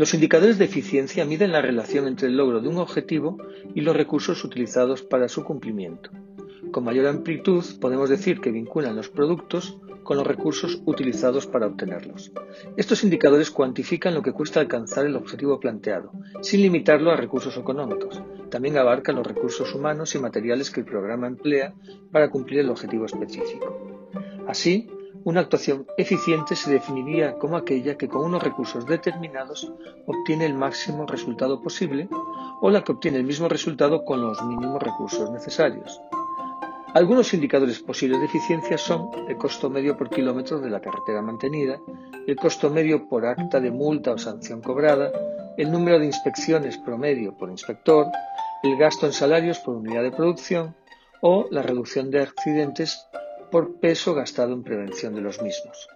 Los indicadores de eficiencia miden la relación entre el logro de un objetivo y los recursos utilizados para su cumplimiento. Con mayor amplitud podemos decir que vinculan los productos con los recursos utilizados para obtenerlos. Estos indicadores cuantifican lo que cuesta alcanzar el objetivo planteado, sin limitarlo a recursos económicos. También abarcan los recursos humanos y materiales que el programa emplea para cumplir el objetivo específico. Así, una actuación eficiente se definiría como aquella que con unos recursos determinados obtiene el máximo resultado posible o la que obtiene el mismo resultado con los mínimos recursos necesarios. Algunos indicadores posibles de eficiencia son el costo medio por kilómetro de la carretera mantenida, el costo medio por acta de multa o sanción cobrada, el número de inspecciones promedio por inspector, el gasto en salarios por unidad de producción o la reducción de accidentes por peso gastado en prevención de los mismos.